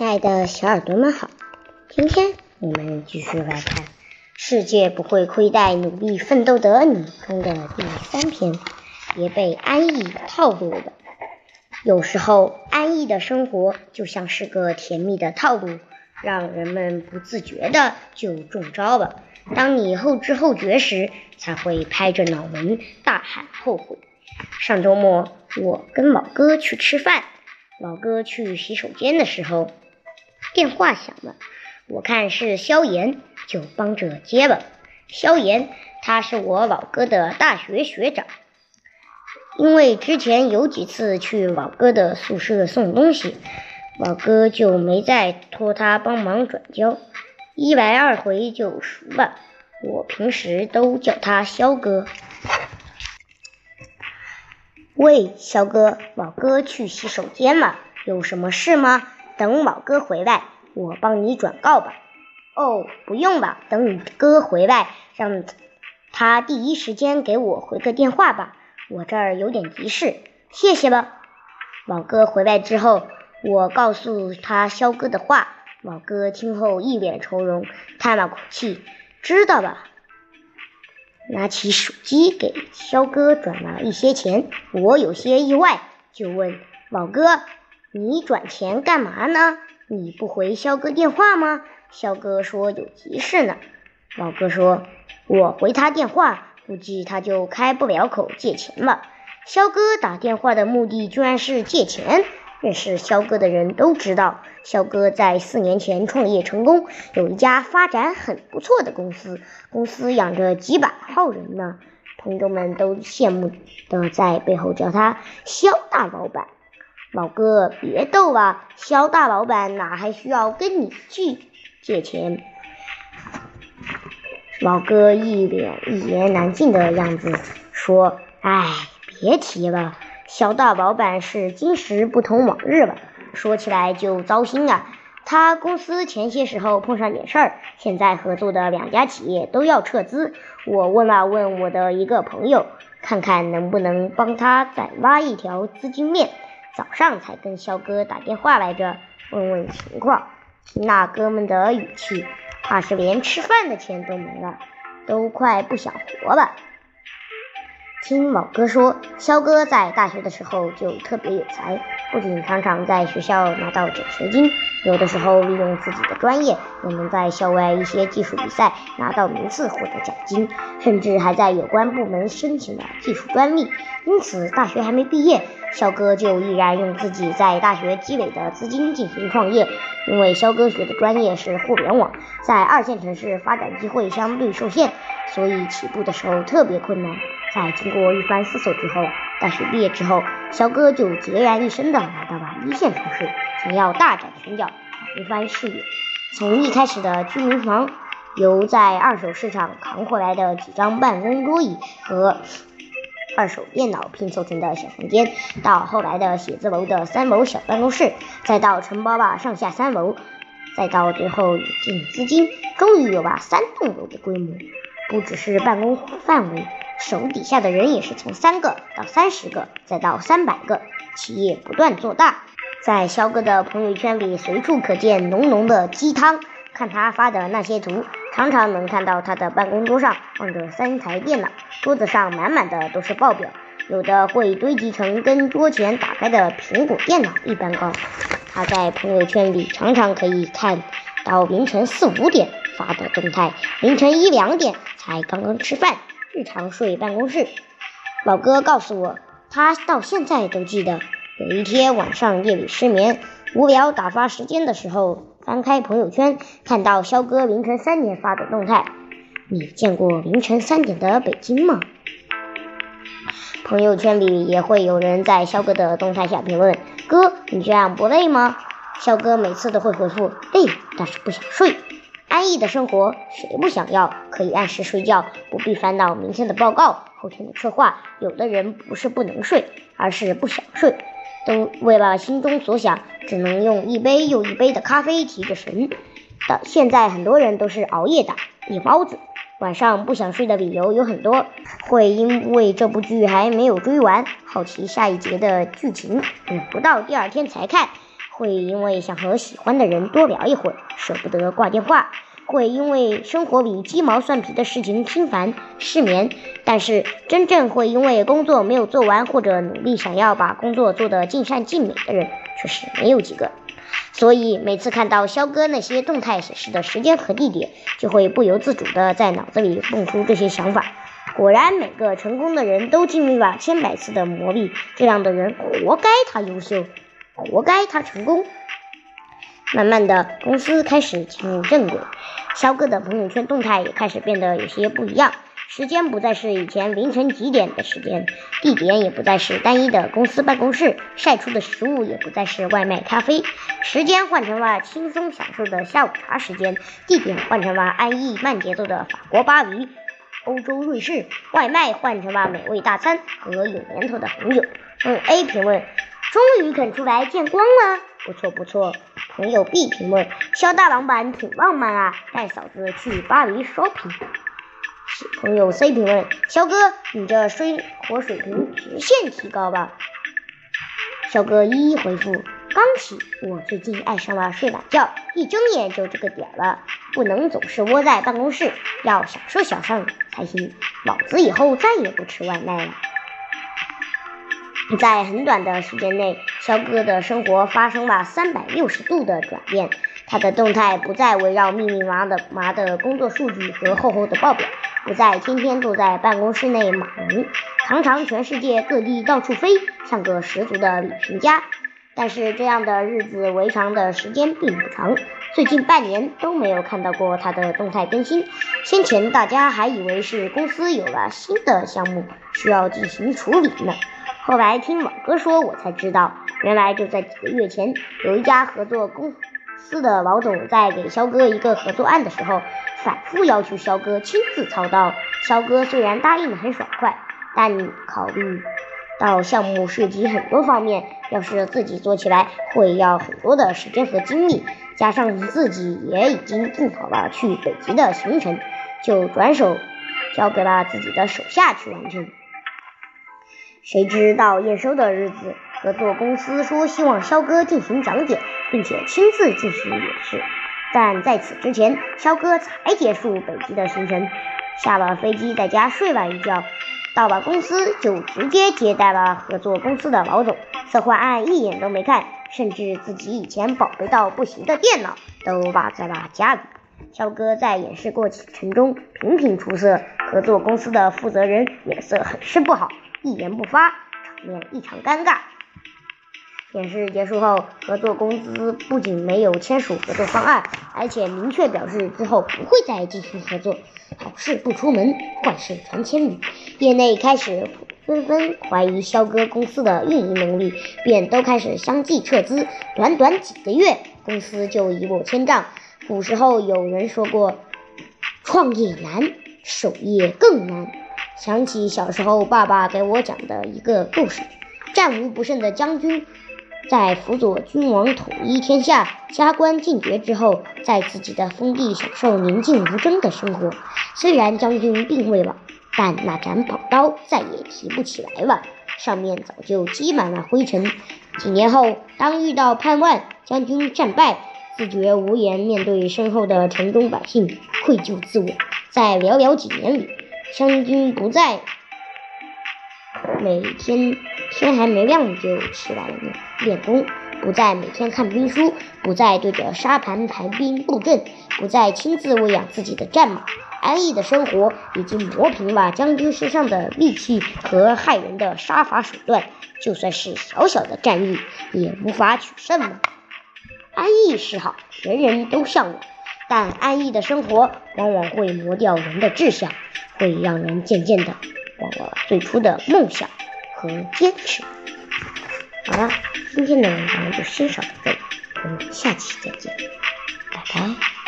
亲爱的小耳朵们好，今天我们继续来看《世界不会亏待努力奋斗的你》中的第三篇，别被安逸套路了。有时候，安逸的生活就像是个甜蜜的套路，让人们不自觉的就中招了。当你后知后觉时，才会拍着脑门大喊后悔。上周末，我跟老哥去吃饭，老哥去洗手间的时候。电话响了，我看是萧炎，就帮着接了。萧炎，他是我老哥的大学学长，因为之前有几次去老哥的宿舍送东西，老哥就没再托他帮忙转交，一来二回就熟了。我平时都叫他萧哥。喂，萧哥，老哥去洗手间了，有什么事吗？等老哥回来，我帮你转告吧。哦，不用了，等你哥回来，让他第一时间给我回个电话吧。我这儿有点急事，谢谢了。老哥回来之后，我告诉他肖哥的话。老哥听后一脸愁容，叹了口气，知道了。拿起手机给肖哥转了一些钱。我有些意外，就问老哥。你转钱干嘛呢？你不回肖哥电话吗？肖哥说有急事呢。老哥说，我回他电话，估计他就开不了口借钱了。肖哥打电话的目的居然是借钱。认识肖哥的人都知道，肖哥在四年前创业成功，有一家发展很不错的公司，公司养着几百号人呢。朋友们都羡慕的在背后叫他肖大老板。老哥，别逗了，肖大老板哪还需要跟你去借钱？老哥一脸一言难尽的样子，说：“哎，别提了，肖大老板是今时不同往日了，说起来就糟心啊。他公司前些时候碰上点事儿，现在合作的两家企业都要撤资。我问了问我的一个朋友，看看能不能帮他再挖一条资金链。”早上才跟肖哥打电话来着，问问情况。听那哥们的语气，怕是连吃饭的钱都没了，都快不想活了。听老哥说，肖哥在大学的时候就特别有才，不仅常常在学校拿到奖学金，有的时候利用自己的专业，也能在校外一些技术比赛拿到名次，获得奖金，甚至还在有关部门申请了技术专利。因此，大学还没毕业。肖哥就毅然用自己在大学积累的资金进行创业，因为肖哥学的专业是互联网，在二线城市发展机会相对受限，所以起步的时候特别困难。在经过一番思索之后，大学毕业之后，肖哥就孑然一身的来到了一线城市，想要大展拳脚，闯一番事业。从一开始的居民房，由在二手市场扛回来的几张办公桌椅和。二手电脑拼凑成的小房间，到后来的写字楼的三楼小办公室，再到承包了上下三楼，再到最后引进资金，终于有了三栋楼的规模。不只是办公范围，手底下的人也是从三个到三十个，再到三百个，企业不断做大。在肖哥的朋友圈里，随处可见浓浓的鸡汤。看他发的那些图，常常能看到他的办公桌上放着三台电脑，桌子上满满的都是报表，有的会堆积成跟桌前打开的苹果电脑一般高。他在朋友圈里常常可以看到凌晨四五点发的动态，凌晨一两点才刚刚吃饭，日常睡办公室。老哥告诉我，他到现在都记得，有一天晚上夜里失眠，无聊打发时间的时候。翻开朋友圈，看到肖哥凌晨三点发的动态，你见过凌晨三点的北京吗？朋友圈里也会有人在肖哥的动态下评论：“哥，你这样不累吗？”肖哥每次都会回复：“累，但是不想睡。”安逸的生活谁不想要？可以按时睡觉，不必烦恼明天的报告、后天的策划。有的人不是不能睡，而是不想睡。都为了心中所想，只能用一杯又一杯的咖啡提着神。的现在很多人都是熬夜党、夜猫子，晚上不想睡的理由有很多，会因为这部剧还没有追完，好奇下一节的剧情，等不到第二天才看，会因为想和喜欢的人多聊一会儿，舍不得挂电话。会因为生活里鸡毛蒜皮的事情心烦失眠，但是真正会因为工作没有做完或者努力想要把工作做得尽善尽美的人却是没有几个。所以每次看到肖哥那些动态显示的时间和地点，就会不由自主地在脑子里蹦出这些想法。果然，每个成功的人都经历了千百次的磨砺，这样的人活该他优秀，活该他成功。慢慢的，公司开始进入正轨，肖哥的朋友圈动态也开始变得有些不一样。时间不再是以前凌晨几点的时间，地点也不再是单一的公司办公室，晒出的食物也不再是外卖咖啡，时间换成了轻松享受的下午茶时间，地点换成了安逸慢节奏的法国巴黎、欧洲瑞士，外卖换成了美味大餐和有年头的红酒。嗯，A 评论，终于肯出来见光了，不错不错。朋友 B 评论：肖大老板挺浪漫啊，带嫂子去巴黎 shopping。朋友 C 评论：肖哥，你这生活水平直线提高吧。肖哥一一回复：刚起，我最近爱上了睡懒觉，一睁眼就这个点了，不能总是窝在办公室，要享受享受才行。老子以后再也不吃外卖了。在很短的时间内，肖哥的生活发生了三百六十度的转变。他的动态不再围绕密密麻的麻的工作数据和厚厚的报表，不再天天坐在办公室内码农，常常全世界各地到处飞，像个十足的旅行家。但是这样的日子维常的时间并不长，最近半年都没有看到过他的动态更新。先前大家还以为是公司有了新的项目需要进行处理呢。后来听老哥说，我才知道，原来就在几个月前，有一家合作公司的老总在给肖哥一个合作案的时候，反复要求肖哥亲自操刀。肖哥虽然答应的很爽快，但考虑到项目涉及很多方面，要是自己做起来会要很多的时间和精力，加上自己也已经定好了去北极的行程，就转手交给了自己的手下去完成。谁知道验收的日子，合作公司说希望肖哥进行讲解，并且亲自进行演示。但在此之前，肖哥才结束北极的行程，下了飞机在家睡了一觉，到了公司就直接接待了合作公司的老总。策划案一眼都没看，甚至自己以前宝贝到不行的电脑都落在了家里。肖哥在演示过程中频频出色，合作公司的负责人脸色很是不好。一言不发，场面异常尴尬。演示结束后，合作公司不仅没有签署合作方案，而且明确表示之后不会再进行合作。好事不出门，坏事传千里。业内开始纷纷怀疑肖哥公司的运营能力，便都开始相继撤资。短短几个月，公司就一落千丈。古时候有人说过：“创业难，守业更难。”想起小时候爸爸给我讲的一个故事：战无不胜的将军，在辅佐君王统一天下、加官进爵之后，在自己的封地享受宁静无争的生活。虽然将军病危了，但那盏宝刀再也提不起来了，上面早就积满了灰尘。几年后，当遇到叛乱，将军战败，自觉无颜面对身后的城中百姓，愧疚自我。在寥寥几年里，将军不再每天天还没亮就起来练功，不再每天看兵书，不再对着沙盘排兵布阵，不再亲自喂养自己的战马。安逸的生活已经磨平了将军身上的戾气和害人的杀伐手段，就算是小小的战役也无法取胜了。安逸是好，人人都向往。但安逸的生活往往会磨掉人的志向，会让人渐渐的忘了最初的梦想和坚持。好了，今天的文章就欣赏到这里，我们下期再见，拜拜。